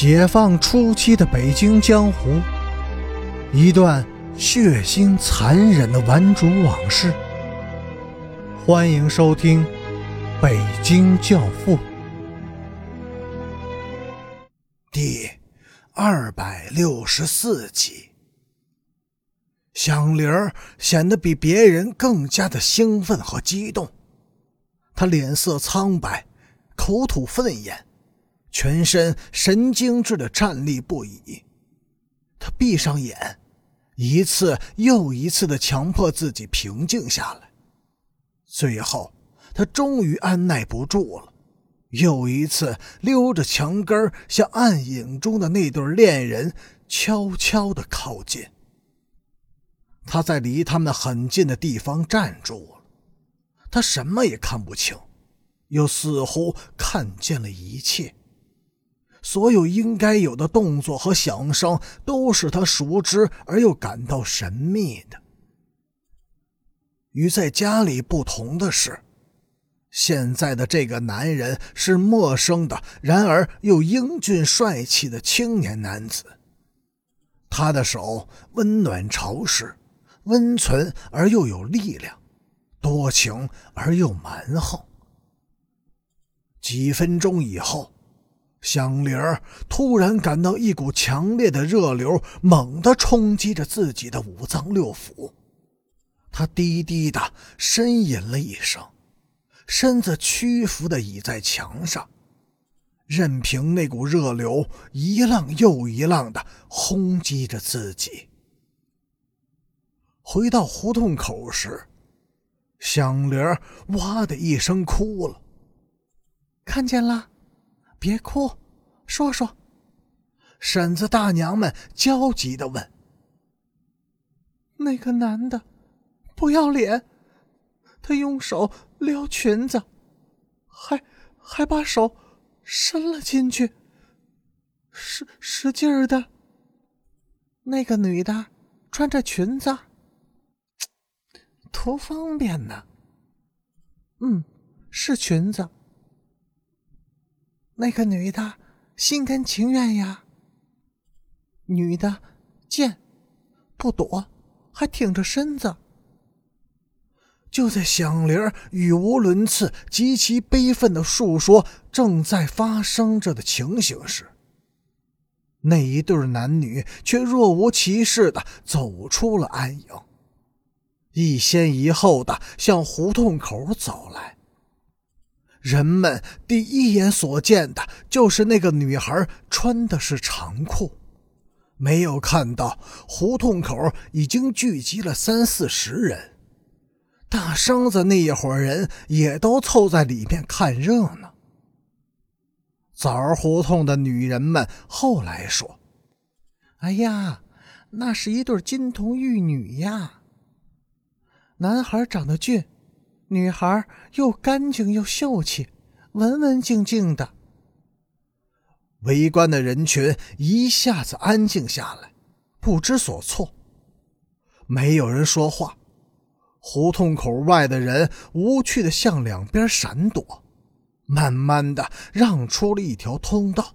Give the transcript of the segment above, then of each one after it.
解放初期的北京江湖，一段血腥残忍的顽主往事。欢迎收听《北京教父》第二百六十四集。响铃显得比别人更加的兴奋和激动，他脸色苍白，口吐粪言。全身神经质的颤栗不已，他闭上眼，一次又一次的强迫自己平静下来。最后，他终于按耐不住了，又一次溜着墙根向暗影中的那对恋人悄悄的靠近。他在离他们很近的地方站住了，他什么也看不清，又似乎看见了一切。所有应该有的动作和响声都是他熟知而又感到神秘的。与在家里不同的是，现在的这个男人是陌生的，然而又英俊帅气的青年男子。他的手温暖潮湿，温存而又有力量，多情而又蛮横。几分钟以后。响铃儿突然感到一股强烈的热流猛地冲击着自己的五脏六腑，他低低的呻吟了一声，身子屈服的倚在墙上，任凭那股热流一浪又一浪的轰击着自己。回到胡同口时，响铃儿哇的一声哭了，看见了。别哭，说说。婶子、大娘们焦急的问：“那个男的，不要脸，他用手撩裙子，还还把手伸了进去，使使劲儿的。那个女的穿着裙子，图方便呢。嗯，是裙子。”那个女的心甘情愿呀。女的贱，不躲，还挺着身子。就在响铃语无伦次、极其悲愤的述说正在发生着的情形时，那一对男女却若无其事的走出了暗影，一先一后的向胡同口走来。人们第一眼所见的就是那个女孩穿的是长裤，没有看到胡同口已经聚集了三四十人，大生子那一伙人也都凑在里面看热闹。枣儿胡同的女人们后来说：“哎呀，那是一对金童玉女呀，男孩长得俊。”女孩又干净又秀气，文文静静的。围观的人群一下子安静下来，不知所措。没有人说话，胡同口外的人无趣的向两边闪躲，慢慢的让出了一条通道。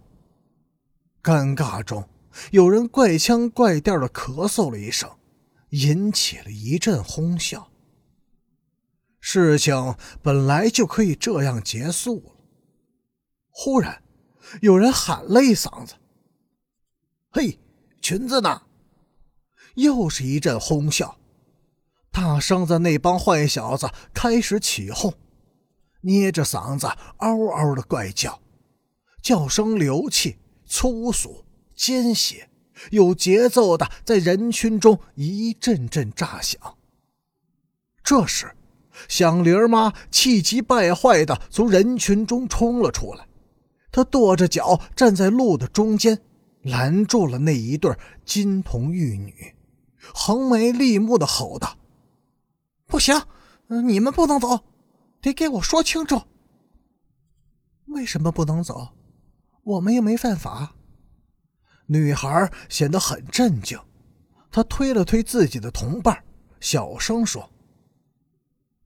尴尬中，有人怪腔怪调的咳嗽了一声，引起了一阵哄笑。事情本来就可以这样结束了。忽然，有人喊了一嗓子：“嘿，裙子呢？”又是一阵哄笑。大生子那帮坏小子开始起哄，捏着嗓子嗷嗷的怪叫，叫声流气、粗俗、奸邪，有节奏的在人群中一阵阵炸响。这时。响铃妈气急败坏的从人群中冲了出来，她跺着脚站在路的中间，拦住了那一对金童玉女，横眉立目的吼道：“不行，你们不能走，得给我说清楚。为什么不能走？我们又没犯法。”女孩显得很镇静，她推了推自己的同伴，小声说。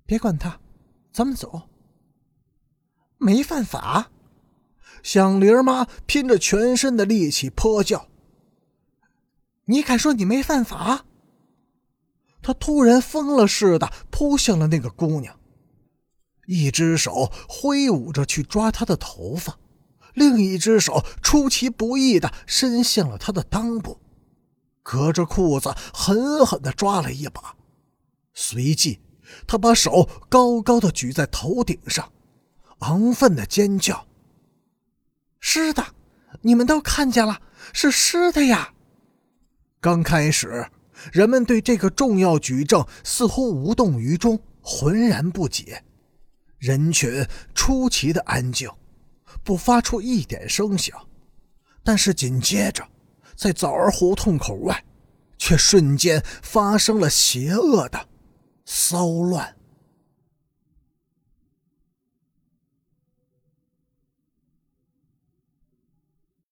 别管他，咱们走。没犯法。响铃妈拼着全身的力气泼叫：“你敢说你没犯法？”他突然疯了似的扑向了那个姑娘，一只手挥舞着去抓她的头发，另一只手出其不意的伸向了她的裆部，隔着裤子狠狠的抓了一把，随即他把手高高的举在头顶上，昂奋的尖叫：“湿的！你们都看见了，是湿的呀！”刚开始。人们对这个重要举证似乎无动于衷，浑然不解。人群出奇的安静，不发出一点声响。但是紧接着，在枣儿胡同口外，却瞬间发生了邪恶的骚乱。